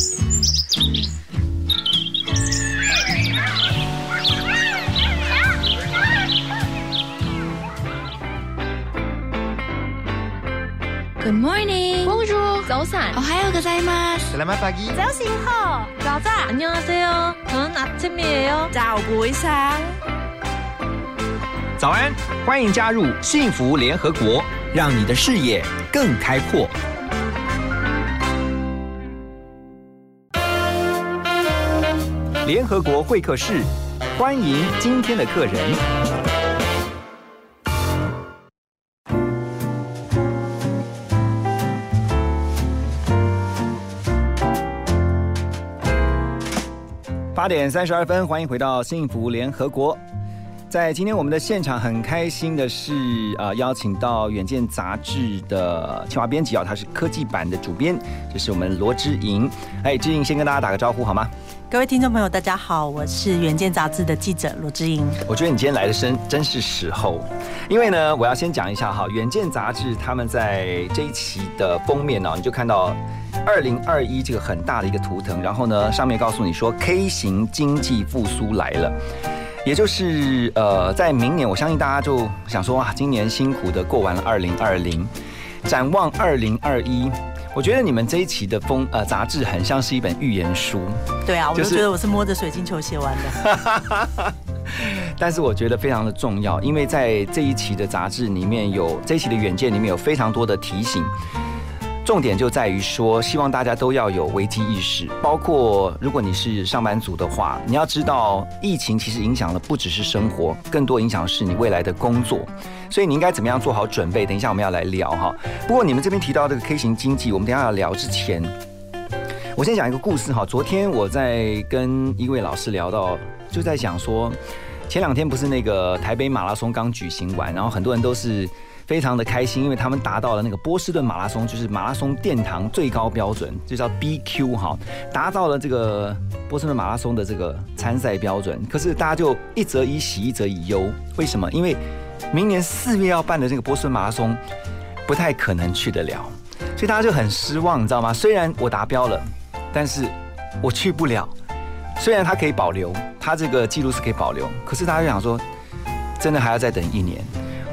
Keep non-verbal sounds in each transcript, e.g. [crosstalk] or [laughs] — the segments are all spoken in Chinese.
Good morning. Bonjour. 早安。 오하요 고자이마스. Selamat pagi. 자신호. 자자. 안녕하세요. 저는 아침이에요. 자고 이상.早安，欢迎加入幸福联合国，让你的视野更开阔。 联合国会客室，欢迎今天的客人。八点三十二分，欢迎回到幸福联合国。在今天我们的现场，很开心的是，呃，邀请到《远见》杂志的清华编辑啊，他是科技版的主编，这是我们罗之莹。哎，之莹先跟大家打个招呼好吗？各位听众朋友，大家好，我是《远见》杂志的记者罗志英。我觉得你今天来的真真是时候，因为呢，我要先讲一下哈，《远见》杂志他们在这一期的封面呢，你就看到二零二一这个很大的一个图腾，然后呢，上面告诉你说 K 型经济复苏来了。也就是呃，在明年，我相信大家就想说啊，今年辛苦的过完了二零二零，展望二零二一。我觉得你们这一期的风呃杂志很像是一本预言书，对啊，我就就是觉得我是摸着水晶球写完的。[laughs] 但是我觉得非常的重要，因为在这一期的杂志里面有这一期的远见里面有非常多的提醒。重点就在于说，希望大家都要有危机意识，包括如果你是上班族的话，你要知道疫情其实影响的不只是生活，更多影响是你未来的工作，所以你应该怎么样做好准备？等一下我们要来聊哈。不过你们这边提到这个 K 型经济，我们等下要聊之前，我先讲一个故事哈。昨天我在跟一位老师聊到，就在讲说，前两天不是那个台北马拉松刚举行完，然后很多人都是。非常的开心，因为他们达到了那个波士顿马拉松，就是马拉松殿堂最高标准，就叫 BQ 哈，达到了这个波士顿马拉松的这个参赛标准。可是大家就一则以喜，一则以忧。为什么？因为明年四月要办的这个波士顿马拉松不太可能去得了，所以大家就很失望，你知道吗？虽然我达标了，但是我去不了。虽然它可以保留，它这个记录是可以保留，可是大家就想说，真的还要再等一年。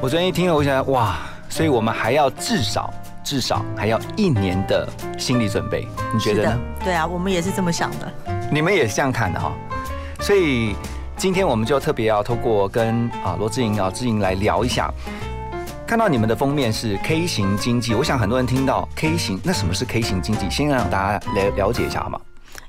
我昨天一听了，我想哇，所以我们还要至少至少还要一年的心理准备，你觉得呢？对啊，我们也是这么想的。你们也是这样看的哈，所以今天我们就特别要透过跟啊罗志颖啊志颖来聊一下，看到你们的封面是 K 型经济，我想很多人听到 K 型，那什么是 K 型经济？先让大家了了解一下好吗？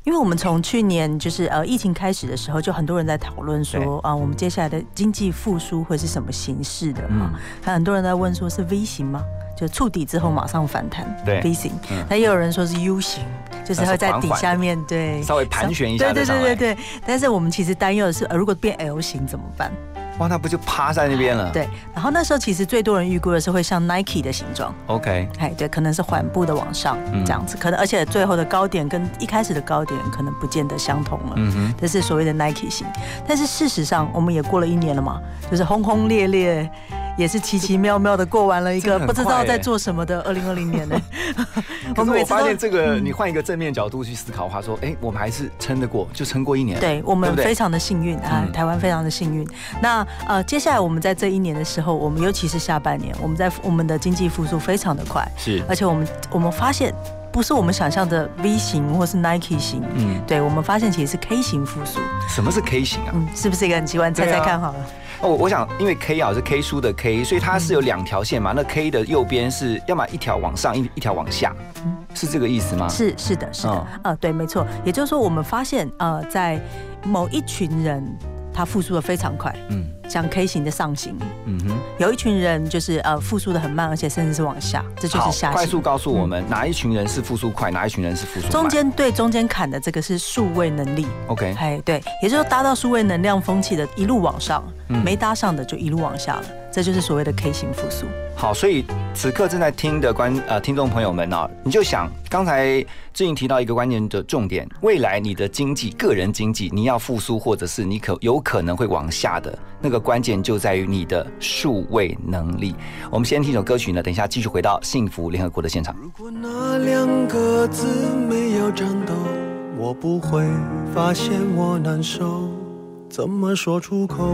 因为我们从去年就是呃疫情开始的时候，就很多人在讨论说啊、我们接下来的经济复苏会是什么形式的嗯啊？很多人在问说是 V 型吗？就触底之后马上反弹，对 V 型嗯。那也有人说是 U 型，就是会在底下面对稍微盘旋一下对对对对对。但是我们其实担忧的是，呃，如果变 L 型怎么办？哇，那不就趴在那边了？对。然后那时候其实最多人预估的是会像 Nike 的形状。，OK，哎，对，可能是缓步的往上嗯这样子，可能而且最后的高点跟一开始的高点可能不见得相同了。嗯哼，这是所谓的 Nike 型，但是事实上我们也过了一年了嘛，就是轰轰烈烈，也是奇奇妙妙的过完了一个不知道在做什么的二零二零年呢。[laughs] 可是我发现这个，嗯你换一个正面角度去思考的话，说，哎，我们还是撑得过，就撑过一年。，对我们非常的幸运啊，嗯台湾非常的幸运。那呃，接下来我们在这一年的时候，我们尤其是下半年，我们在我们的经济复苏非常的快，是，而且我们我们发现不是我们想象的 V 型或是 Nike 型，嗯，对我们发现其实是 K 型复苏，什么是 K 型啊？嗯，是不是一个很奇怪？你猜猜看好了。哦，我想，因为 K 啊是 K 书的 K，所以它是有两条线嘛。那 K 的右边是要么一条往上，一一条往下，是这个意思吗？是是的，是的，嗯呃，对，没错。也就是说，我们发现，呃，在某一群人，他复苏的非常快，嗯像 K 型的上行；嗯哼，有一群人就是呃复苏的很慢，而且甚至是往下，这就是下行。快速告诉我们哪一群人是复苏快，哪一群人是复苏。中间对中间砍的这个是数位能力，OK，哎，对，也就是说搭到数位能量风气的一路往上，嗯。没搭上的就一路往下了，这就是所谓的 K 型复苏。好，所以此刻正在听的观呃听众朋友们啊，你就想刚才志颖提到一个关键的重点，未来你的经济、个人经济你要复苏，或者是你可有可能会往下的那个关键就在于你的数位能力。我们先听首歌曲呢，等一下继续回到幸福联合国的现场。如果那两个字没有颤抖，我不会发现我难受，怎么说出口？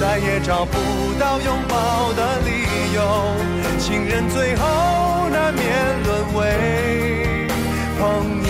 再也找不到拥抱的理由。情人最后难免沦为朋友。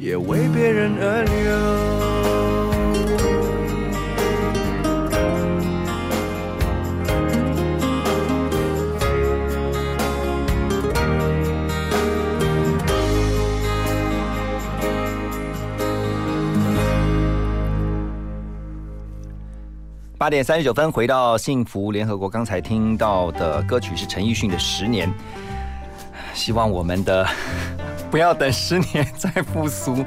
也为别人而流。八点三十九分，回到幸福联合国。刚才听到的歌曲是陈奕迅的《十年》，希望我们的不要等十年再复苏，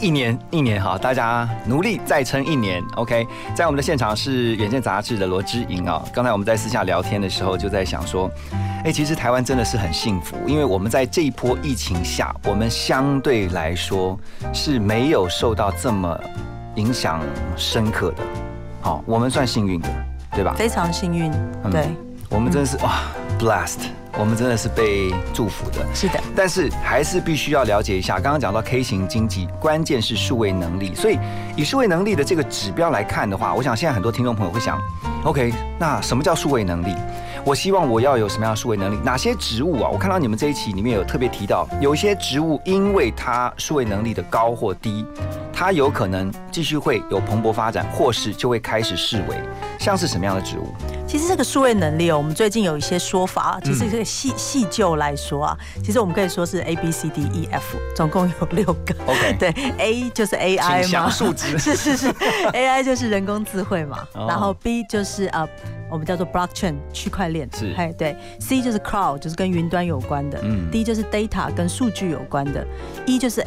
一年一年哈，大家努力再撑一年。OK，在我们的现场是《远见》杂志的罗之莹啊。刚才我们在私下聊天的时候，就在想说，哎，其实台湾真的是很幸福，因为我们在这一波疫情下，我们相对来说是没有受到这么影响深刻的。好，我们算幸运的，对吧？非常幸运，对，我们真的是哇，blessed，我们真的是被祝福的。是的，但是还是必须要了解一下，刚刚讲到 K 型经济，关键是数位能力。所以以数位能力的这个指标来看的话，我想现在很多听众朋友会想，OK，那什么叫数位能力？我希望我要有什么样的数位能力？哪些植物啊？我看到你们这一期里面有特别提到，有一些植物因为它数位能力的高或低。它有可能继续会有蓬勃发展，或是就会开始式微，像是什么样的植物？其实这个数位能力哦，我们最近有一些说法。其实这个细细究来说啊，其实我们可以说是 A B C D E F，总共有六个。OK，[laughs] 对，A 就是 AI 嘛，数值 [laughs] 是是是，AI 就是人工智慧嘛，然后 B 就是呃。我们叫做 blockchain 区块链，是，嘿，对，C 就是 cloud 就是跟云端有关的，嗯，D 就是 data 跟数据有关的，E 就是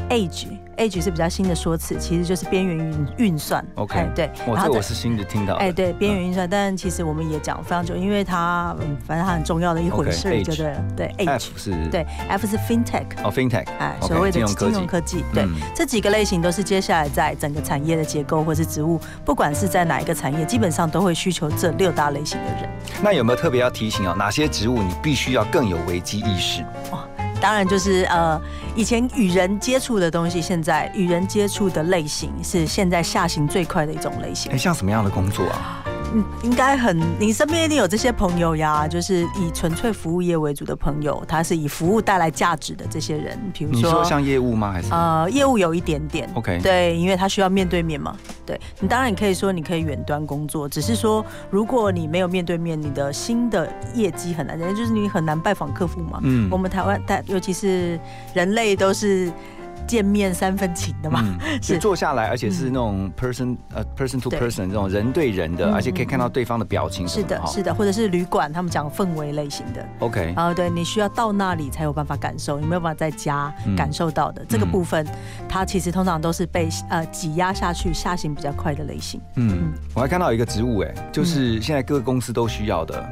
edge，edge 是比较新的说辞，其实就是边缘运运算，OK，对，我这我是新的听到，哎，对，边缘运算，但其实我们也讲非常久，因为它，嗯，反正它很重要的一回事，就对了，对，H 是，对，F 是 fintech，哦，fintech，哎，所谓的金融科技，对，这几个类型都是接下来在整个产业的结构或是职务，不管是在哪一个产业，基本上都会需求这六大类型的人。那有没有特别要提醒啊？哪些植物你必须要更有危机意识？哇，当然就是呃，以前与人接触的东西，现在与人接触的类型是现在下行最快的一种类型。哎，像什么样的工作啊？嗯，应该很，你身边一定有这些朋友呀，就是以纯粹服务业为主的朋友，他是以服务带来价值的这些人，比如你说像业务吗？还是呃，业务有一点点？OK，对，因为他需要面对面嘛。对你当然你可以说你可以远端工作，只是说如果你没有面对面，你的新的业绩很难，就是你很难拜访客户嘛。嗯，我们台湾但尤其是人类都是。见面三分情的嘛，[laughs] 是坐下来，而且是那种 person 呃 person to person 这种人对人的，而且可以看到对方的表情。是的，是的，或者是旅馆，他们讲氛围类型的。OK，然后对你需要到那里才有办法感受，你没有办法在家感受到的这个部分，它其实通常都是被呃挤压下去，下行比较快的类型。嗯，我还看到一个职务，哎，就是现在各个公司都需要的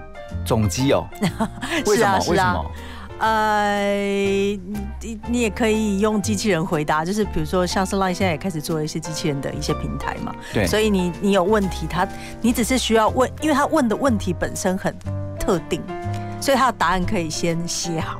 总机哦。[laughs] 为什么？为什么？呃，你你也可以用机器人回答，就是比如说像是 Line 现在也开始做一些机器人的一些平台嘛，对，所以你你有问题，他你只是需要问，因为他问的问题本身很特定，所以他的答案可以先写好。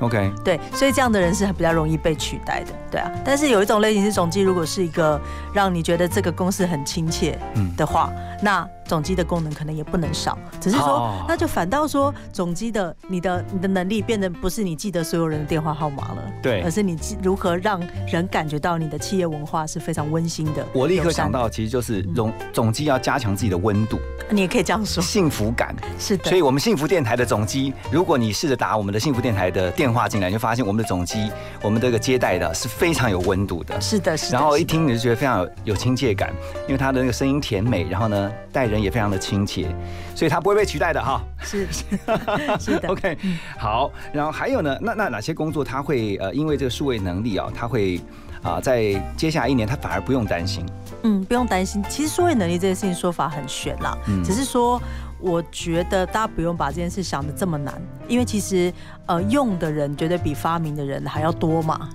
OK，对，所以这样的人是比较容易被取代的，对啊。但是有一种类型是总机，如果是一个让你觉得这个公司很亲切的话，那总机的功能可能也不能少。只是说，那就反倒说，总机的你的你的能力变得不是你记得所有人的电话号码了，对，而是你如何让人感觉到你的企业文化是非常温馨的。我立刻想到，其实就是总总机要加强自己的温度。你也可以这样说，幸福感是的。所以，我们幸福电台的总机，如果你试着打我们的幸福电台的电话进来，你就发现我们的总机，我们这个接待的是非常有温度的。是的，是的。然后一听你就觉得非常有有亲切感，因为他的那个声音甜美，然后呢待人也非常的亲切，所以他不会被取代的哈。是是 [laughs] 是的。OK，好。然后还有呢，那那哪些工作他会呃因为这个数位能力啊，他会啊在接下来一年他反而不用担心。嗯，不用担心。其实数位能力这件事情说法很玄啦，只是说，我觉得大家不用把这件事想的这么难，因为其实呃用的人绝对比发明的人还要多嘛。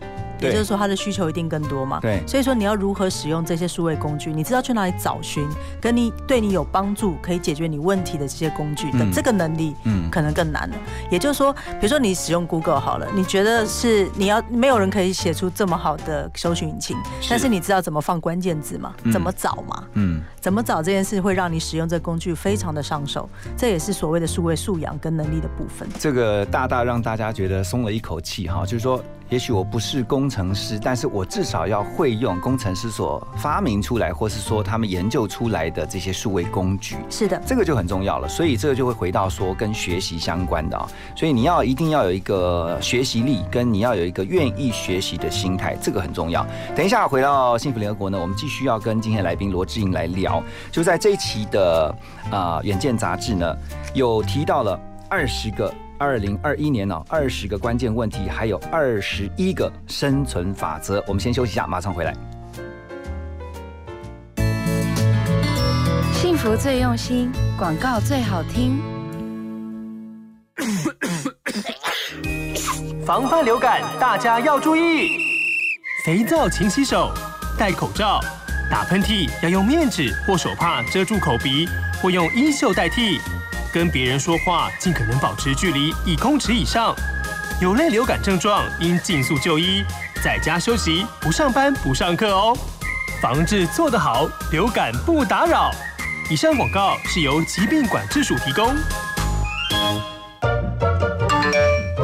也就是说，它的需求一定更多嘛？对。所以说，你要如何使用这些数位工具？你知道去哪里找寻，跟你对你有帮助、可以解决你问题的这些工具的这个能力，嗯，可能更难了。也就是说，比如说你使用 Google 好了，你觉得是你要没有人可以写出这么好的搜寻引擎，但是你知道怎么放关键字吗？怎么找吗？嗯，怎么找这件事会让你使用这工具非常的上手，这也是所谓的数位素养跟能力的部分。这个大大让大家觉得松了一口气哈，就是说。也许我不是工程师，但是我至少要会用工程师所发明出来，或是说他们研究出来的这些数位工具。是的，这个就很重要了。所以这个就会回到说跟学习相关的啊。所以你要一定要有一个学习力，跟你要有一个愿意学习的心态，这个很重要。等一下回到幸福联合国呢，我们继续要跟今天来宾罗志颖来聊。就在这一期的啊《远见》杂志呢，有提到了二十个。二零二一年呢，二十个关键问题，还有二十一个生存法则。我们先休息一下，马上回来。幸福最用心，广告最好听。[coughs] 防范流感，大家要注意：肥皂勤洗手，戴口罩，打喷嚏要用面纸或手帕遮住口鼻，或用衣袖代替。跟别人说话，尽可能保持距离一公尺以上。有类流感症状，应尽速就医，在家休息，不上班不上课哦。防治做得好，流感不打扰。以上广告是由疾病管制署提供。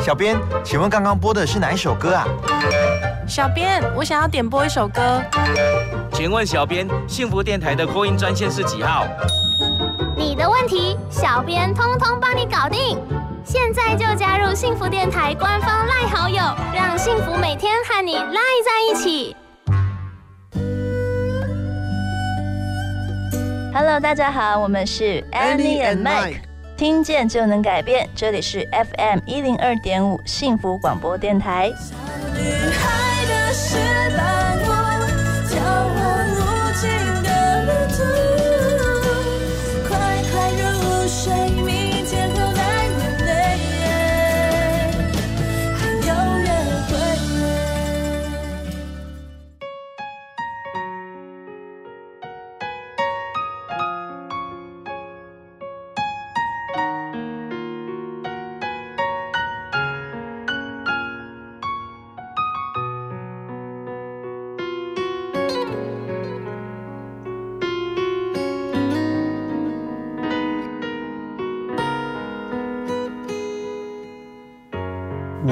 小编，请问刚刚播的是哪一首歌啊？小编，我想要点播一首歌。请问小编，幸福电台的扩音专线是几号？你的问题，小编通通帮你搞定。现在就加入幸福电台官方赖好友，让幸福每天和你赖在一起。Hello，大家好，我们是 Annie and Mike，听见就能改变。这里是 FM 一零二点五幸福广播电台。失时代。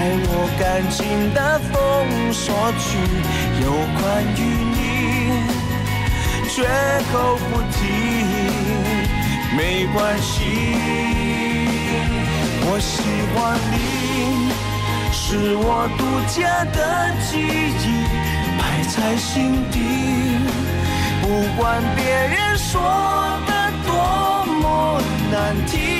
在我感情的封锁区，有关于你，绝口不提，没关系。我喜欢你，是我独家的记忆，摆在心底。不管别人说的多么难听，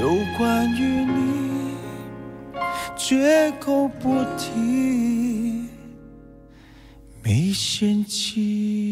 有关于你。绝口不提，没嫌弃。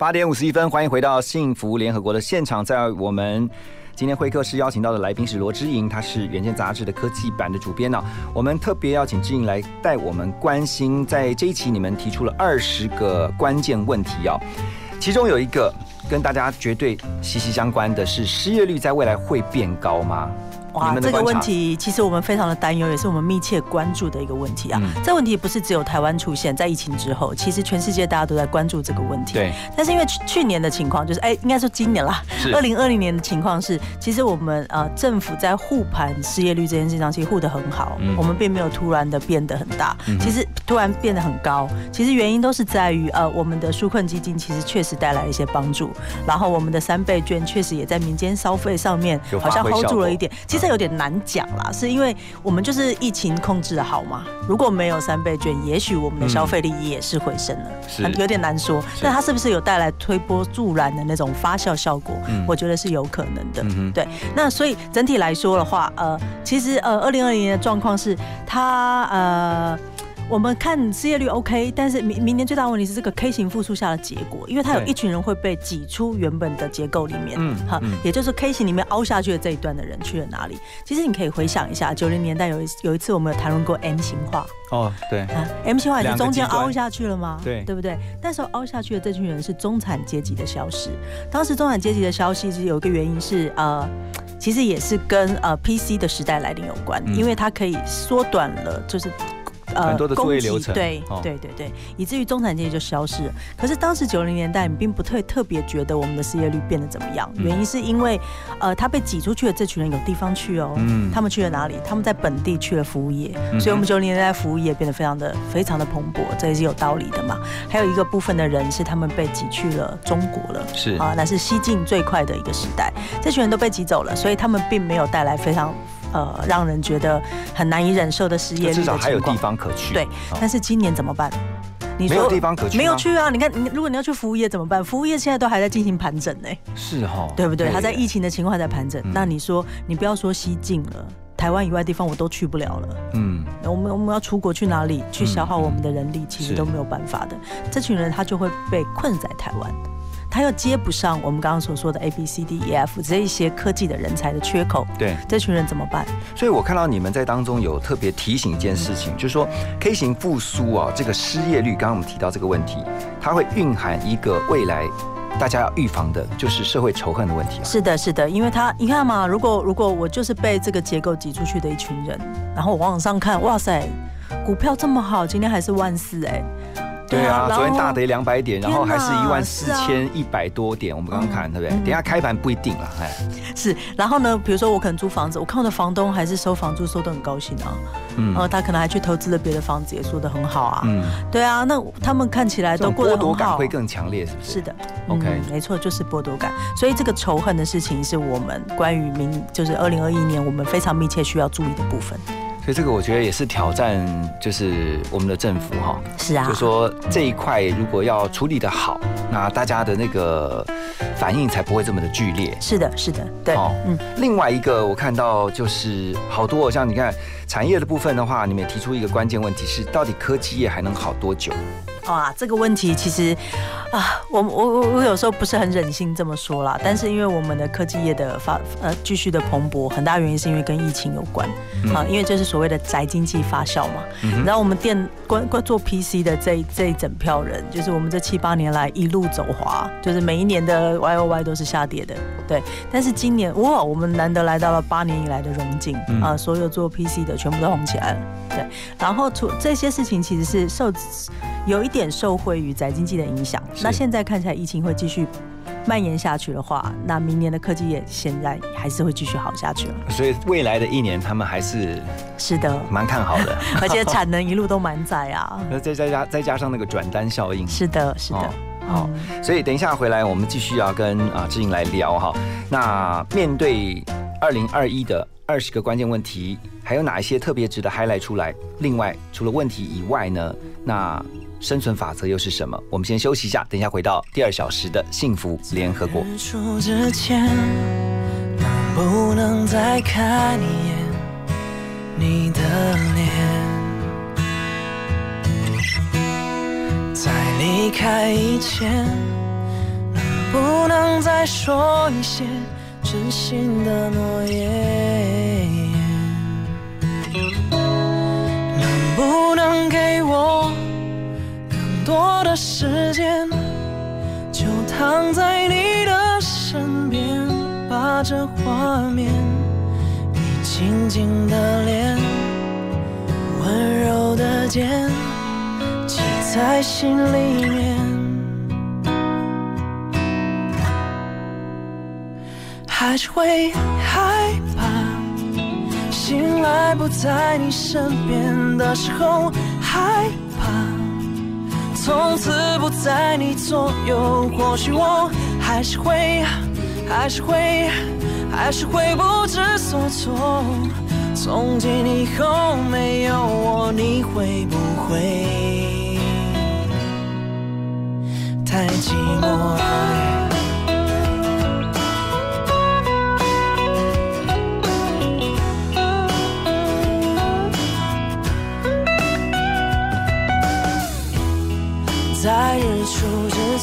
八点五十一分，欢迎回到幸福联合国的现场，在我们。今天会客室邀请到的来宾是罗之莹，她是《远见》杂志的科技版的主编呢。我们特别邀请之莹来带我们关心，在这一期你们提出了二十个关键问题哦，其中有一个跟大家绝对息息相关的是失业率在未来会变高吗？哇，这个问题其实我们非常的担忧，也是我们密切关注的一个问题啊。这问题不是只有台湾出现在疫情之后，其实全世界大家都在关注这个问题。对。但是因为去去年的情况，就是哎，应该说今年啦，二零二零年的情况是，其实我们呃政府在护盘失业率这件事情上，其实护得很好，我们并没有突然的变得很大，其实突然变得很高。其实原因都是在于呃我们的纾困基金其实确实带来一些帮助，然后我们的三倍券确实也在民间消费上面好像 hold 住了一点。其实。这有点难讲啦，是因为我们就是疫情控制的好嘛。如果没有三倍券，也许我们的消费力也是回升了，是有点难说。但它是不是有带来推波助澜的那种发酵效果？我觉得是有可能的。对，那所以整体来说的话，呃，其实呃，二零二零年的状况是它呃。我们看失业率 OK，但是明明年最大的问题是这个 K 型复苏下的结果，因为它有一群人会被挤出原本的结构里面，嗯，哈，也就是 K 型里面凹下去的这一段的人去了哪里？其实你可以回想一下，九零年代有一有一次我们有谈论过 M 型化，哦，对。啊，M 型化也是中间凹下去了吗？对，对不对？那时候凹下去的这群人是中产阶级的消失，当时中产阶级的消息是有一个原因是呃，其实也是跟呃 PC 的时代来临有关，因为它可以缩短了就是。很多的作业流程，对对对对，以至于中产阶级就消失了。可是当时九零年代，你并不特特别觉得我们的失业率变得怎么样，原因是因为，呃，他被挤出去的这群人有地方去哦，嗯，他们去了哪里？他们在本地去了服务业，所以我们九零年代服务业变得非常的非常的蓬勃，这也是有道理的嘛。还有一个部分的人是他们被挤去了中国了，是啊，那是西进最快的一个时代，这群人都被挤走了，所以他们并没有带来非常。呃，让人觉得很难以忍受的失业率至少还有地方可去。对，但是今年怎么办？你没有地方可去，没有去啊！你看，你如果你要去服务业怎么办？服务业现在都还在进行盘整呢。是哈，对不对？他在疫情的情况在盘整。那你说，你不要说西进了，台湾以外地方我都去不了了。嗯，我们我们要出国去哪里？去消耗我们的人力，其实都没有办法的。这群人他就会被困在台湾。他又接不上我们刚刚所说的 A B C D E F 这一些科技的人才的缺口，对，这群人怎么办？所以我看到你们在当中有特别提醒一件事情，就是说 K 型复苏啊，这个失业率，刚刚我们提到这个问题，它会蕴含一个未来大家要预防的，就是社会仇恨的问题。是的，是的，因为他你看嘛，如果如果我就是被这个结构挤出去的一群人，然后我往上看，哇塞，股票这么好，今天还是万四哎。对啊，昨天大跌两百点，然后还是一万四千一百多点。我们刚刚看，对不对？等下开盘不一定了，哎。是，然后呢？比如说我可能租房子，我看我的房东还是收房租收的很高兴啊。嗯。然后，他可能还去投资了别的房子，也说的很好啊。嗯。对啊，那他们看起来都过得很好。剥夺感会更强烈，是不是？是的。OK，没错，就是剥夺感。所以这个仇恨的事情，是我们关于明，就是二零二一年我们非常密切需要注意的部分。所以这个我觉得也是挑战，就是我们的政府哈。是啊。就说这一块如果要处理的好，那大家的那个反应才不会这么的剧烈。是的，是的，对。哦，嗯。另外一个我看到就是好多，像你看产业的部分的话，你们也提出一个关键问题是，到底科技业还能好多久？哇，这个问题其实啊，我我我我有时候不是很忍心这么说啦，但是因为我们的科技业的发呃继续的蓬勃，很大原因是因为跟疫情有关啊，因为这是所谓的宅经济发酵嘛。然后我们店关关做 PC 的这这一整票人，就是我们这七八年来一路走滑，就是每一年的 Y O Y 都是下跌的，对。但是今年哇，我们难得来到了八年以来的荣景啊，所有做 PC 的全部都红起来了，对。然后除这些事情，其实是受有一点。点受惠于宅经济的影响，那现在看起来疫情会继续蔓延下去的话，那明年的科技业现在还是会继续好下去了。所以未来的一年，他们还是是的，蛮看好的，[laughs] 而且产能一路都满载啊。[laughs] 那再再加再加上那个转单效应，是的，是的。好，所以等一下回来，我们继续要跟啊志颖来聊哈。那面对二零二一的二十个关键问题，还有哪一些特别值得 highlight 出来？另外，除了问题以外呢，那生存法则又是什么？我们先休息一下，等一下回到第二小时的幸福联合国。之前，能不能再看一眼你的脸？在离开以前，能不能再说一些真心的诺言？能不能给我？多的时间，就躺在你的身边，把这画面你静静的脸，温柔的肩，记在心里面。还是会害怕，醒来不在你身边的时候，害怕从此不在你左右。或许我还是会，还是会，还是会不知所措。从今以后没有我，你会不会太寂寞？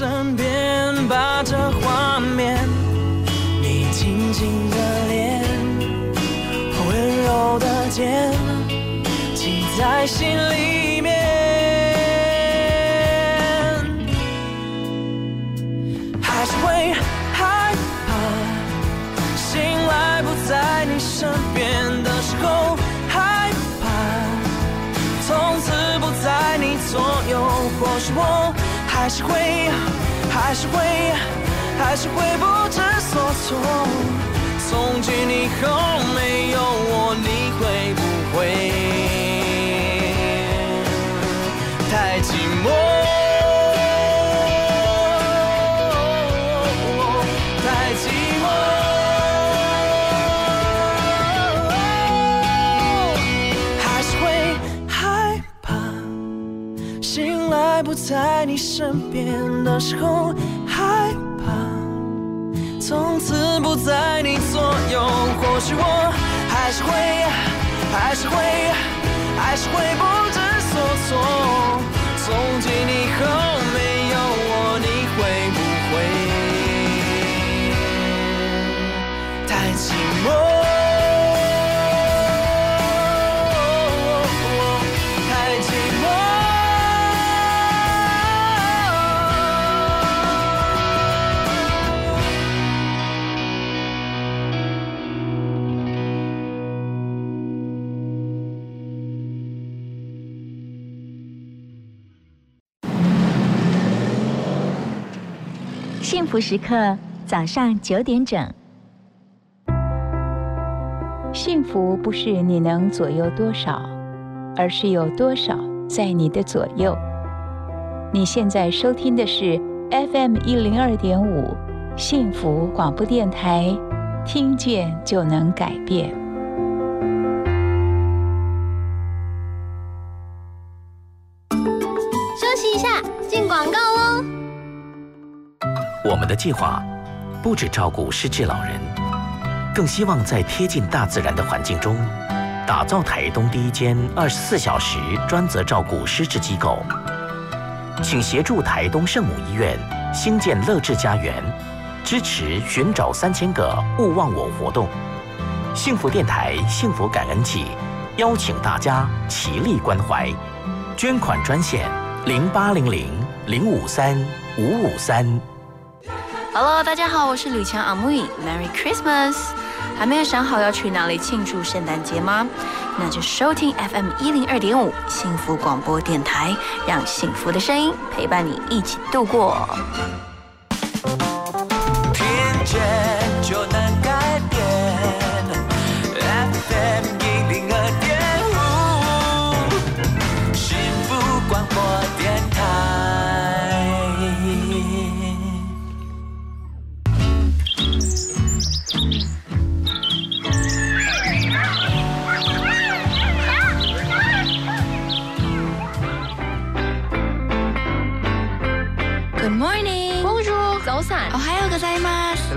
身边，把这画面，你轻轻的脸，温柔的肩，记在心里面。还是会害怕，醒来不在你身边的时候，害怕，从此不在你左右。或许我还是会，还是会，还是会不知所措。从今以后没有我，你会不会太寂寞？在你身边的时候，害怕从此不在你左右。或许我还是会，还是会，还是会不知所措。从今以后没有我，你会不会太寂寞？福时刻，早上九点整。幸福不是你能左右多少，而是有多少在你的左右。你现在收听的是 FM 一零二点五幸福广播电台，听见就能改变。我们的计划不只照顾失智老人，更希望在贴近大自然的环境中，打造台东第一间二十四小时专责照顾失智机构。请协助台东圣母医院兴建乐智家园，支持寻找三千个勿忘我活动。幸福电台幸福感恩季，邀请大家齐力关怀，捐款专线零八零零零五三五五三。Hello，大家好，我是吕强阿木 Merry Christmas！还没有想好要去哪里庆祝圣诞节吗？那就收听 FM 一零二点五幸福广播电台，让幸福的声音陪伴你一起度过。听见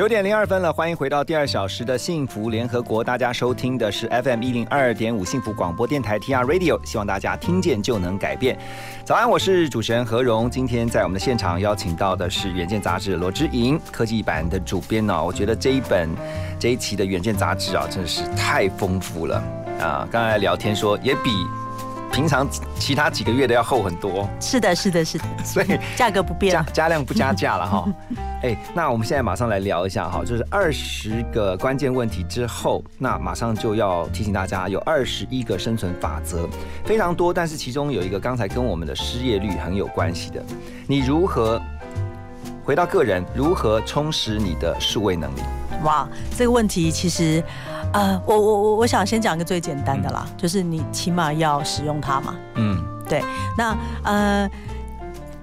九点零二分了，欢迎回到第二小时的幸福联合国。大家收听的是 FM 一零二点五幸福广播电台 TR Radio，希望大家听见就能改变。早安，我是主持人何荣。今天在我们的现场邀请到的是《远见》杂志罗之莹科技版的主编呢。我觉得这一本这一期的《远见》杂志啊，真的是太丰富了啊！刚才聊天说也比。平常其他几个月的要厚很多，是的，是的，是的，[laughs] 所以价格不变，加加量不加价了哈。[laughs] 哎，那我们现在马上来聊一下哈，就是二十个关键问题之后，那马上就要提醒大家，有二十一个生存法则，非常多，但是其中有一个刚才跟我们的失业率很有关系的，你如何回到个人，如何充实你的数位能力？哇，这个问题其实。呃，我我我我想先讲一个最简单的啦，就是你起码要使用它嘛。嗯，对。那呃，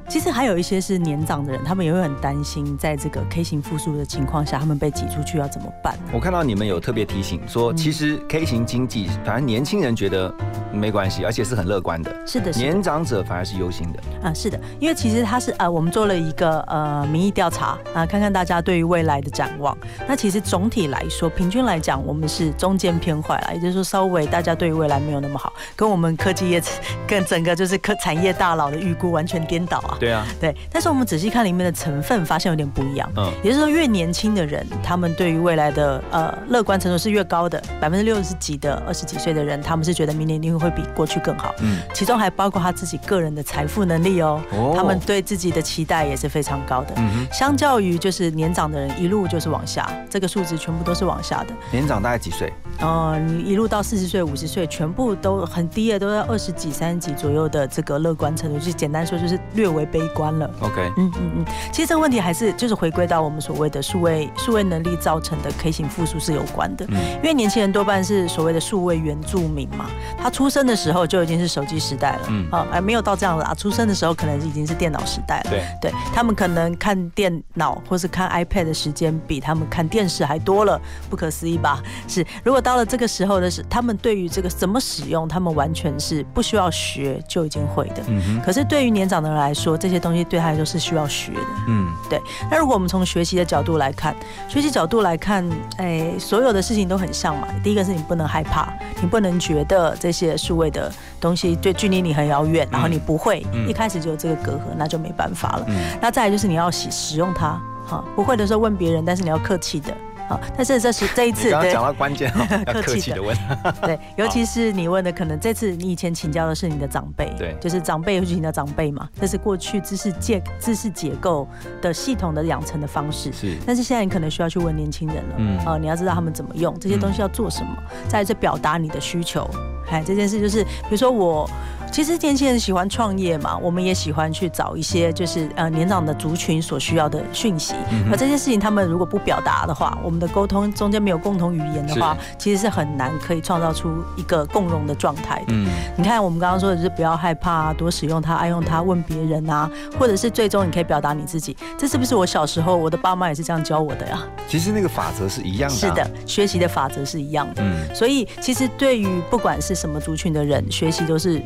其实还有一些是年长的人，他们也会很担心，在这个 K 型复苏的情况下，他们被挤出去要怎么办？我看到你们有特别提醒说，其实 K 型经济，反正年轻人觉得。没关系，而且是很乐观的。是的，年长者反而是忧心的。啊，是的，因为其实他是呃，我们做了一个呃民意调查啊，看看大家对于未来的展望。那其实总体来说，平均来讲，我们是中间偏坏了，也就是说，稍微大家对于未来没有那么好，跟我们科技业 [laughs] 跟整个就是科产业大佬的预估完全颠倒啊。对啊，对。但是我们仔细看里面的成分，发现有点不一样。嗯，也就是说，越年轻的人，他们对于未来的呃乐观程度是越高的。百分之六十几的二十几岁的人，他们是觉得明年一定会比过去更。好，嗯，其中还包括他自己个人的财富能力哦，他们对自己的期待也是非常高的。嗯相较于就是年长的人，一路就是往下，这个数字全部都是往下的。年长大概几岁？哦，你一路到四十岁、五十岁，全部都很低的，都在二十几、三十几左右的这个乐观程度，就简单说就是略微悲观了。OK，嗯嗯嗯，其实这个问题还是就是回归到我们所谓的数位数位能力造成的 K 型复苏是有关的。嗯，因为年轻人多半是所谓的数位原住民嘛，他出生的时候就。已经是手机时代了，嗯，啊，还没有到这样子啊。出生的时候可能已经是电脑时代了，对，对他们可能看电脑或是看 iPad 的时间比他们看电视还多了，不可思议吧？是，如果到了这个时候的是，他们对于这个怎么使用，他们完全是不需要学就已经会的。可是对于年长的人来说，这些东西对他来说是需要学的。嗯，对。那如果我们从学习的角度来看，学习角度来看，哎，所有的事情都很像嘛。第一个是你不能害怕，你不能觉得这些数位的。东西对距离你很遥远，然后你不会一开始就有这个隔阂，那就没办法了。那再来就是你要使使用它，哈，不会的时候问别人，但是你要客气的。好，但是这是这一次，刚刚讲到关键，[laughs] 客气的。问，[laughs] 对，[laughs] 尤其是你问的，可能这次你以前请教的是你的长辈，对，就是长辈尤其你的长辈嘛，这是过去知识结知识结构的系统的养成的方式，是，但是现在你可能需要去问年轻人了，嗯，啊，你要知道他们怎么用这些东西要做什么，再去表达你的需求，哎，这件事就是，比如说我。其实年轻人喜欢创业嘛，我们也喜欢去找一些就是呃年长的族群所需要的讯息。而这些事情他们如果不表达的话，我们的沟通中间没有共同语言的话，其实是很难可以创造出一个共融的状态的。嗯，你看我们刚刚说的是不要害怕，多使用它，爱用它，问别人啊，或者是最终你可以表达你自己。这是不是我小时候我的爸妈也是这样教我的呀？其实那个法则是一样的。是的，学习的法则是一样的。嗯，所以其实对于不管是什么族群的人，学习都是。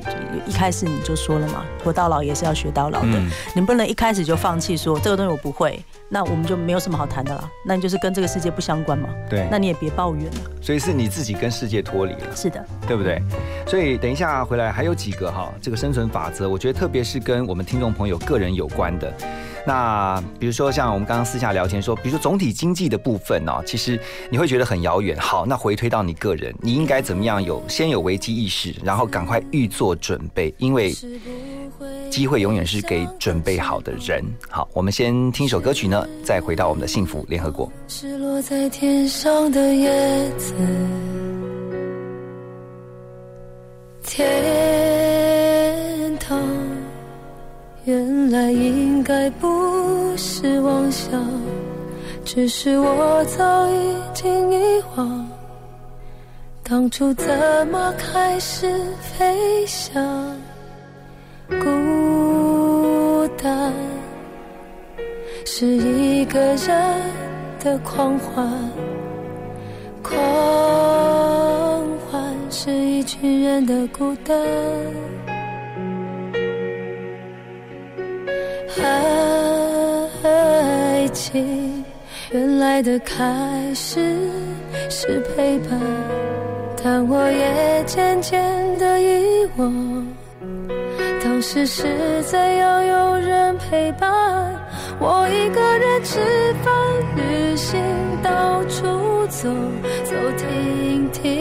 一开始你就说了嘛，活到老也是要学到老的，你不能一开始就放弃说这个东西我不会，那我们就没有什么好谈的了，那你就是跟这个世界不相关嘛。对，那你也别抱怨了。所以是你自己跟世界脱离了。是的，对不对？所以等一下回来还有几个哈，这个生存法则，我觉得特别是跟我们听众朋友个人有关的。那比如说像我们刚刚私下聊天说，比如说总体经济的部分呢，其实你会觉得很遥远。好，那回推到你个人，你应该怎么样有先有危机意识，然后赶快预做准备，因为机会永远是给准备好的人。好，我们先听一首歌曲呢，再回到我们的幸福联合国。是落在天上的叶子，天堂。原来应该不只是我早已经遗忘。当初怎么开始飞翔？孤单是一个人的狂欢，狂欢是一群人的孤单。起原来的开始是陪伴，但我也渐渐的遗忘，当时是怎样有人陪伴，我一个人吃饭、旅行、到处走走停停，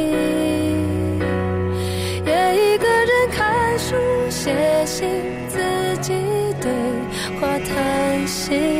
也一个人看书、写信，自己对话谈心。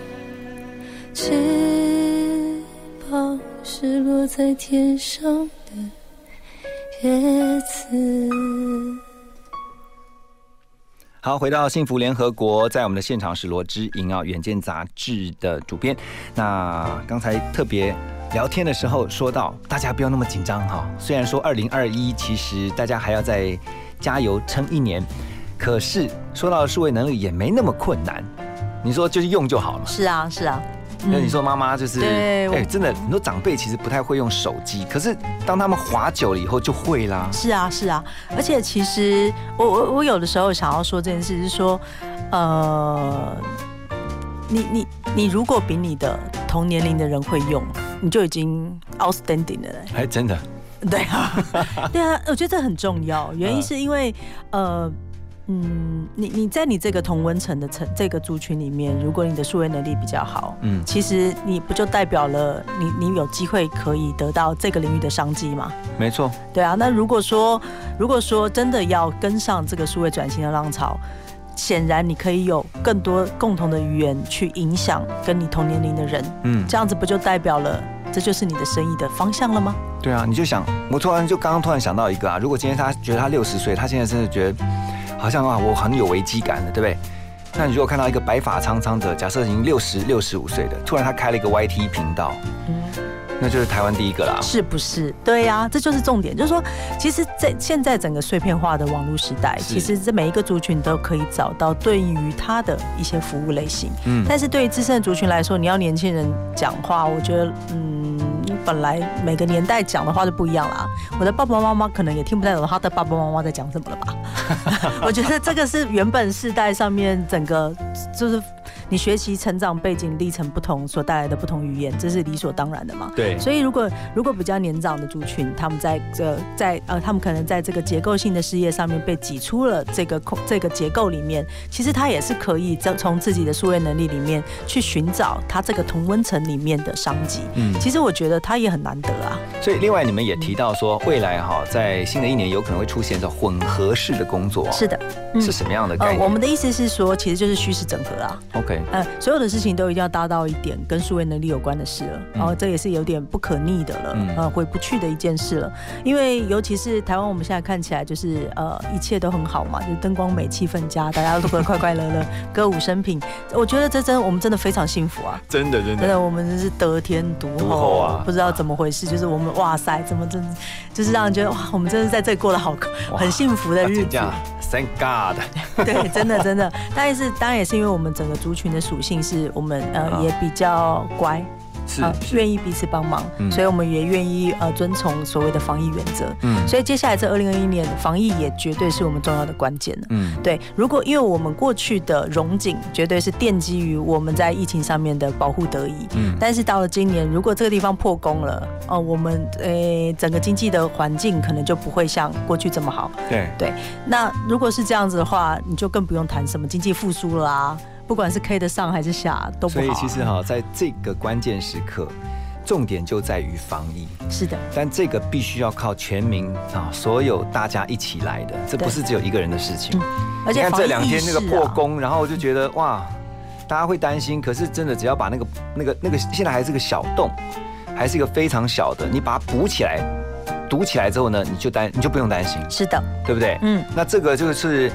在天上的。叶子。好，回到幸福联合国，在我们的现场是罗之莹啊，《远见》杂志的主编。那刚才特别聊天的时候说到，大家不要那么紧张哈。虽然说二零二一，其实大家还要再加油撑一年，可是说到数位能力也没那么困难。你说就是用就好了。是啊，是啊。那你说妈妈就是，对，哎，真的很多长辈其实不太会用手机，可是当他们滑久了以后就会啦。是啊，是啊，而且其实我我我有的时候想要说这件事是说，呃，你你你如果比你的同年龄的人会用，你就已经 outstanding 了嘞。哎，真的。对啊，[laughs] 对啊，我觉得这很重要，原因是因为呃。嗯，你你在你这个同温层的层这个族群里面，如果你的数位能力比较好，嗯，其实你不就代表了你你有机会可以得到这个领域的商机吗？没错，对啊。那如果说如果说真的要跟上这个数位转型的浪潮，显然你可以有更多共同的语言去影响跟你同年龄的人，嗯，这样子不就代表了这就是你的生意的方向了吗？对啊，你就想，我突然就刚刚突然想到一个啊，如果今天他觉得他六十岁，他现在真的觉得好像啊，我很有危机感的，对不对？那你如果看到一个白发苍苍的，假设已经六十六十五岁的，突然他开了一个 YT 频道，嗯，那就是台湾第一个啦，是不是？对呀，这就是重点，就是说，其实，在现在整个碎片化的网络时代，其实这每一个族群都可以找到对于他的一些服务类型，嗯，但是对于资深的族群来说，你要年轻人讲话，我觉得，嗯。本来每个年代讲的话就不一样啦，我的爸爸妈妈可能也听不太懂他的爸爸妈妈在讲什么了吧？[laughs] 我觉得这个是原本世代上面整个就是。你学习成长背景历程不同所带来的不同语言，这是理所当然的嘛？对。所以如果如果比较年长的族群，他们在这在呃，他们可能在这个结构性的事业上面被挤出了这个空这个结构里面，其实他也是可以从从自己的数位能力里面去寻找他这个同温层里面的商机。嗯。其实我觉得他也很难得啊。所以另外你们也提到说，未来哈在新的一年有可能会出现的混合式的工作。是的。是什么样的概念？我们的意思是说，其实就是虚实整合啊。OK。嗯，所有的事情都一定要搭到一点跟数位能力有关的事了，然后这也是有点不可逆的了，呃，回不去的一件事了。因为尤其是台湾，我们现在看起来就是呃，一切都很好嘛，就灯光美、气氛佳，大家都会快快乐乐、[laughs] 歌舞升平。我觉得这真，我们真的非常幸福啊！真的，真的，真的，我们真是得天独厚啊！不知道怎么回事，就是我们哇塞，怎么真，就是让人觉得哇，我们真的在这里过得好很幸福的日子。Thank God！[laughs] 对，真的真的，但是当然也是因为我们整个族群的属性是我们呃也比较乖。是愿意彼此帮忙，所以我们也愿意呃遵从所谓的防疫原则。嗯，所以接下来这二零二一年防疫也绝对是我们重要的关键了。嗯，对，如果因为我们过去的融景绝对是奠基于我们在疫情上面的保护得宜。嗯，但是到了今年，如果这个地方破功了，哦，我们呃整个经济的环境可能就不会像过去这么好。对对，那如果是这样子的话，你就更不用谈什么经济复苏了啊。不管是 K 的上还是下都不好。所以其实哈，在这个关键时刻，重点就在于防疫。是的。但这个必须要靠全民啊，所有大家一起来的，这不是只有一个人的事情。而且看这两天那个破功，然后我就觉得哇，大家会担心。可是真的，只要把那个那个那个现在还是个小洞，还是一个非常小的，你把它补起来，堵起来之后呢，你就担你就不用担心。是的，对不对？嗯。那这个就是。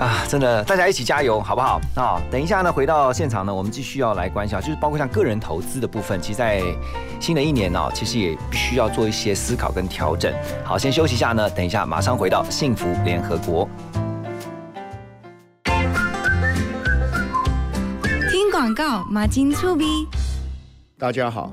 啊，真的，大家一起加油，好不好？啊，等一下呢，回到现场呢，我们继续要来关心，就是包括像个人投资的部分，其实，在新的一年呢，其实也必须要做一些思考跟调整。好，先休息一下呢，等一下马上回到幸福联合国。听广告，马金粗逼。大家好，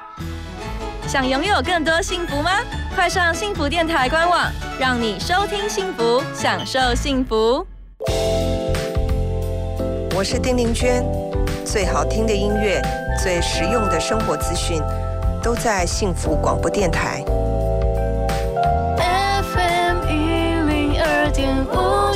想拥有更多幸福吗？快上幸福电台官网，让你收听幸福，享受幸福。我是丁玲娟，最好听的音乐，最实用的生活资讯，都在幸福广播电台。FM 一零二点五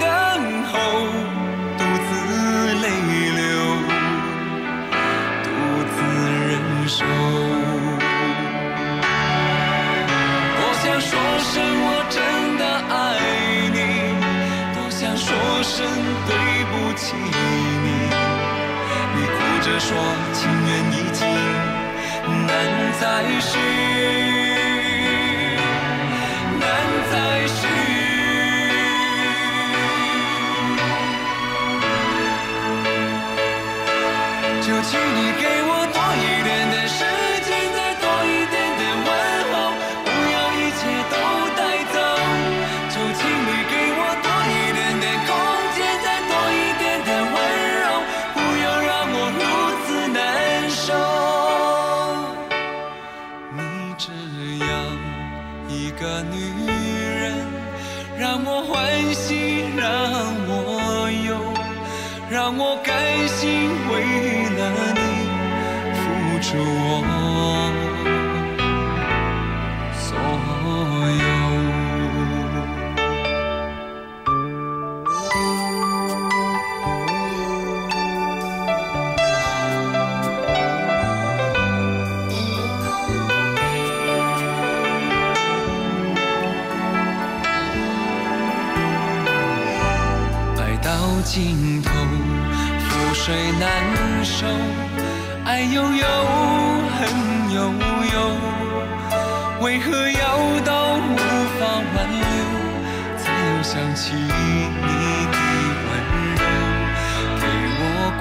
手。多想说声我真的爱你，多想说声对不起你。你哭着说情缘已尽，难再续。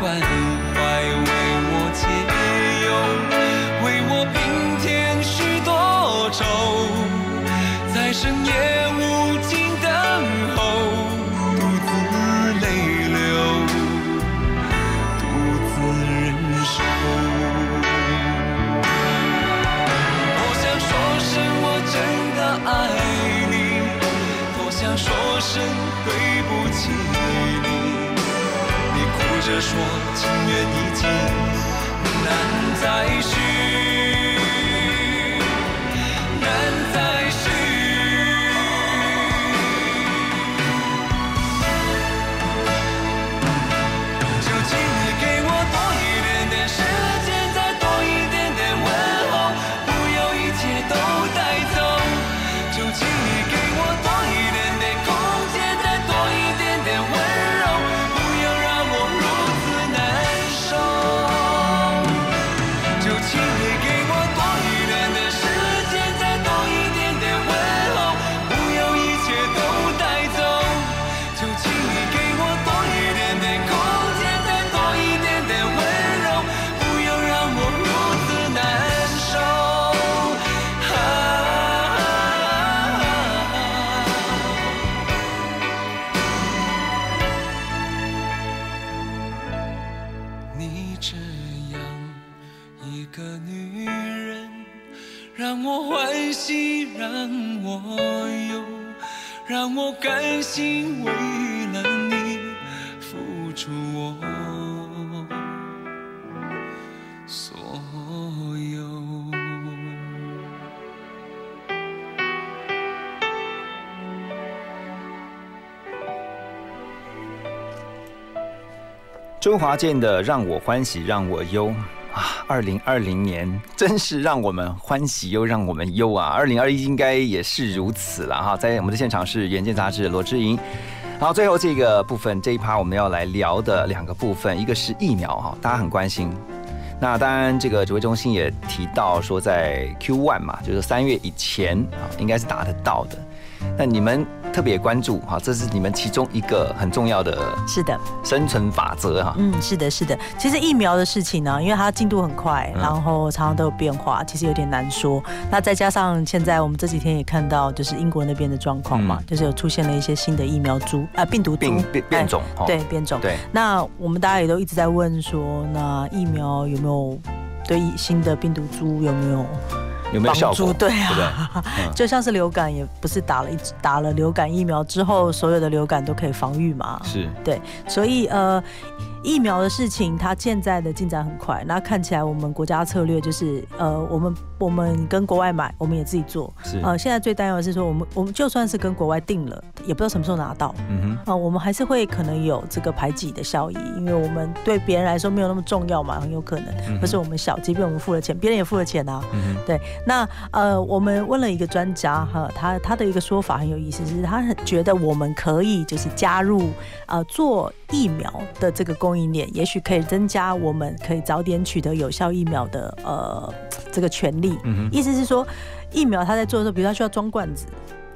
关怀为我解忧为我平添许多愁在深夜无尽等候独自泪流独自忍受。多想说声我真的爱你多想说声对不起你。着说情缘已尽，难再续。心为了你付出我所有。周华健的《让我欢喜让我忧》。二零二零年真是让我们欢喜又让我们忧啊！二零二一应该也是如此了哈。在我们的现场是《原件杂志》罗志莹。好，最后这个部分这一趴我们要来聊的两个部分，一个是疫苗哈，大家很关心。那当然，这个指挥中心也提到说，在 Q one 嘛，就是三月以前啊，应该是打得到的。那你们特别关注哈，这是你们其中一个很重要的，是的，生存法则哈。嗯，是的，是的。其实疫苗的事情呢，因为它进度很快，嗯然后常常都有变化，其实有点难说。那再加上现在我们这几天也看到，就是英国那边的状况嘛，就是有出现了一些新的疫苗株啊、病毒病变变种对变种。对，那我们大家也都一直在问说，那疫苗有没有对新的病毒株有没有？有没有效果？帮助对啊，[laughs] 嗯就像是流感，也不是打了一打了流感疫苗之后，所有的流感都可以防御嘛？是对，所以呃，疫苗的事情它现在的进展很快，那看起来我们国家策略就是呃，我们我们跟国外买，我们也自己做。是呃，现在最担忧的是说，我们我们就算是跟国外订了，也不知道什么时候拿到。嗯哼啊、我们还是会可能有这个排挤的效益，因为我们对别人来说没有那么重要嘛，很有可能，嗯哼或是我们小，即便我们付了钱，别人也付了钱啊。嗯对，那呃，我们问了一个专家哈，他他的一个说法很有意思，是他很觉得我们可以就是加入呃做疫苗的这个供应链，也许可以增加我们可以早点取得有效疫苗的呃这个权利。嗯意思是说，疫苗它在做的时候，比如它需要装罐子。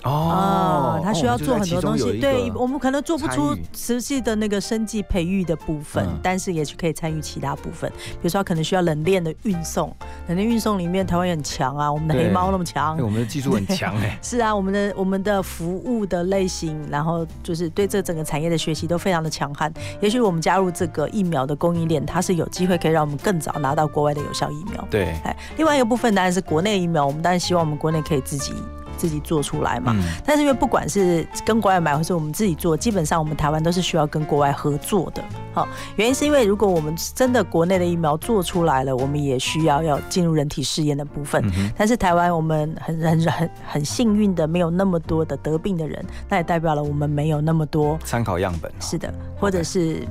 哦啊，它需要做很多东西，对我们可能做不出实际的那个生计培育的部分，嗯但是也许可以参与其他部分，比如说它可能需要冷链的运送，冷链运送里面台湾也很强啊，我们的黑猫那么强哎，我们的技术很强哎 [laughs] 是啊，我们的我们的服务的类型，然后就是对这整个产业的学习都非常的强悍。也许我们加入这个疫苗的供应链，它是有机会可以让我们更早拿到国外的有效疫苗。对，哎，另外一个部分当然是国内疫苗，我们当然希望我们国内可以自己。自己做出来嘛，嗯但是因为不管是跟国外买，或是我们自己做，基本上我们台湾都是需要跟国外合作的。好，原因是因为如果我们真的国内的疫苗做出来了，我们也需要要进入人体试验的部分。嗯但是台湾我们很很很很幸运的没有那么多的得病的人，那也代表了我们没有那么多参考样本。是的，或者是。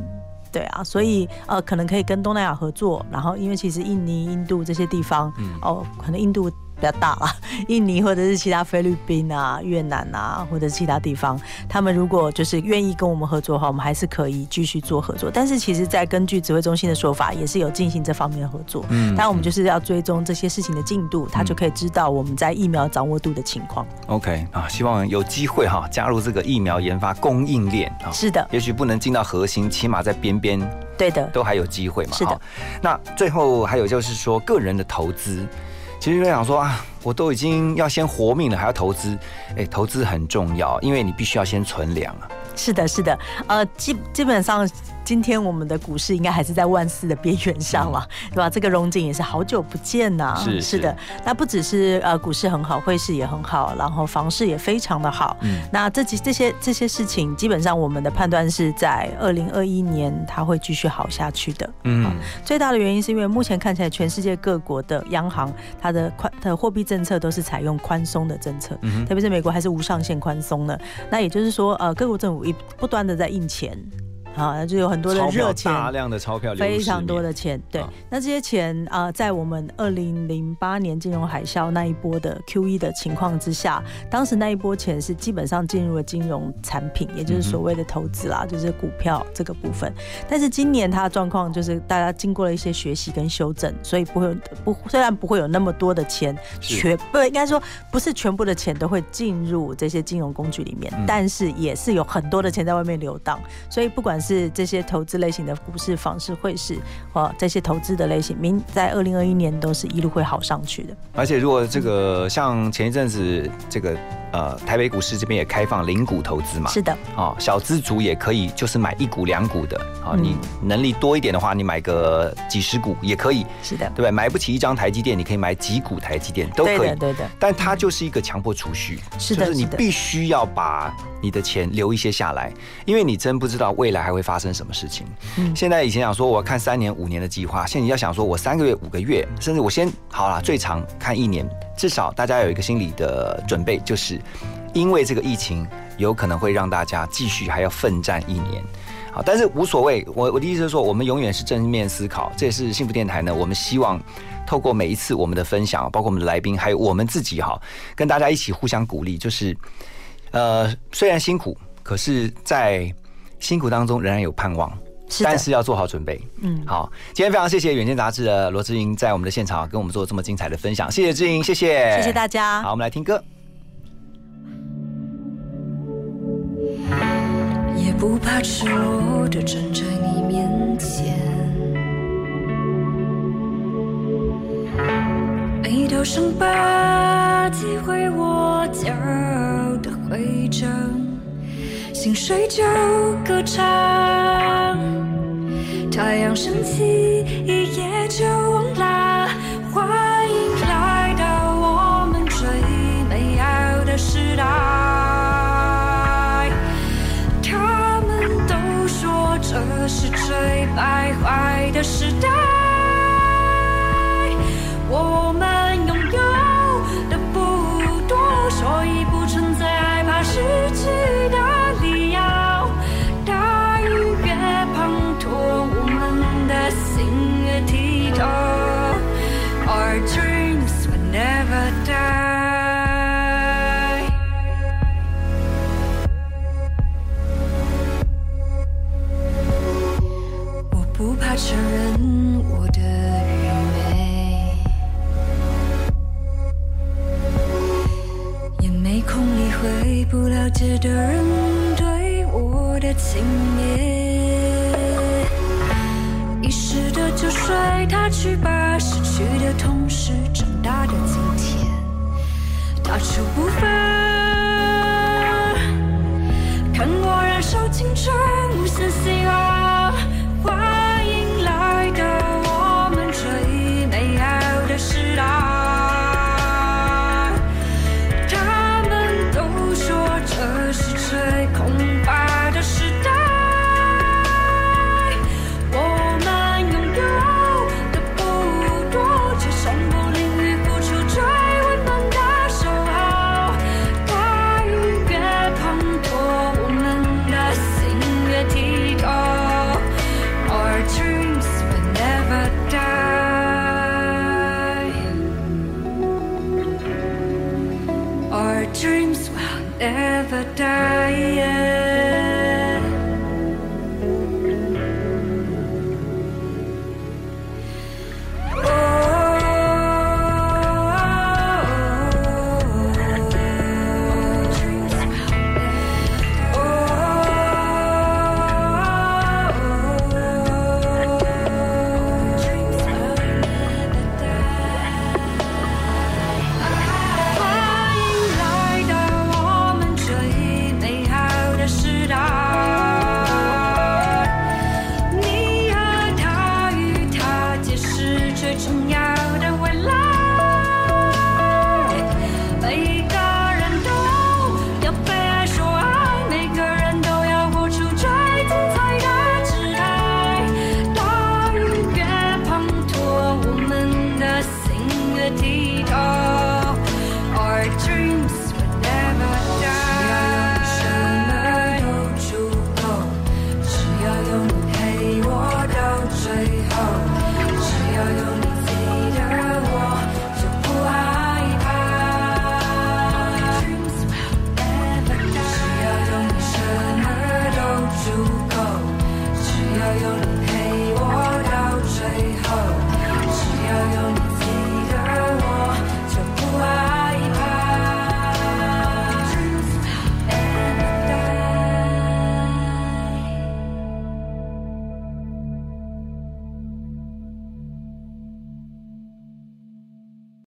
对啊，所以呃，可能可以跟东南亚合作，然后因为其实印尼、印度这些地方，嗯哦，可能印度比较大啦，[laughs] 印尼或者是其他菲律宾啊、越南啊，或者是其他地方，他们如果就是愿意跟我们合作的话，我们还是可以继续做合作。但是其实，在根据指挥中心的说法，也是有进行这方面的合作。嗯嗯，但我们就是要追踪这些事情的进度，他就可以知道我们在疫苗掌握度的情况。OK 啊，希望有机会哈加入这个疫苗研发供应链啊。是的，也许不能进到核心，起码在边边对的，都还有机会嘛。是的。那最后还有就是说个人的投资，其实就想说啊，我都已经要先活命了，还要投资，哎，投资很重要，因为你必须要先存粮啊。是的，是的，呃，基基本上今天我们的股市应该还是在万四的边缘上嘛，对吧？这个融景也是好久不见呐、是是的，那不只是呃股市很好，汇市也很好，然后房市也非常的好。嗯那这几这些这些事情，基本上我们的判断是在二零二一年它会继续好下去的。嗯，最大的原因是因为目前看起来，全世界各国的央行它的宽它的货币政策都是采用宽松的政策，嗯特别是美国还是无上限宽松的。那也就是说，呃，各国政府一不断的在印钱。啊，就有很多的热钱，大量的钞票非常多的钱。对，那这些钱啊、呃在我们二零零八年金融海啸那一波的 Q E 的情况之下，当时那一波钱是基本上进入了金融产品，也就是所谓的投资啦，就是股票这个部分。但是今年它的状况就是大家经过了一些学习跟修正，所以不会有不虽然不会有那么多的钱全不应该说不是全部的钱都会进入这些金融工具里面，嗯。但是也是有很多的钱在外面流荡，所以不管是这些投资类型的股市、房市、汇市，哦，这些投资的类型，明在二零二一年都是一路会好上去的。而且如果这个像前一阵子这个呃台北股市这边也开放零股投资嘛，是的，哦，小资族也可以就是买一股两股的，啊、嗯。你能力多一点的话，你买个几十股也可以，是的，对不对？买不起一张台积电，你可以买几股台积电都可以，对的对的。但它就是一个强迫储蓄，是的就是你必须要把你的钱留一些下来，因为你真不知道未来还会发生什么事情。嗯现在以前想说我看三年五年的计划，现在你要想说我三个月五个月，甚至我先好啦，最长看一年，至少大家有一个心理的准备，就是因为这个疫情有可能会让大家继续还要奋战一年。好，但是无所谓。我我的意思是说，我们永远是正面思考，这也是幸福电台呢。我们希望透过每一次我们的分享，包括我们的来宾，还有我们自己哈，跟大家一起互相鼓励。就是，呃，虽然辛苦，可是在辛苦当中仍然有盼望。是但是要做好准备。嗯，好，今天非常谢谢《远见》杂志的罗志英在我们的现场跟我们做这么精彩的分享，谢谢志英，谢谢，谢谢大家。好，我们来听歌。也不怕赤裸的站在你面前。每道伤疤击毁我骄傲的徽章，心睡就歌唱。太阳升起，一夜就忘了。ever die.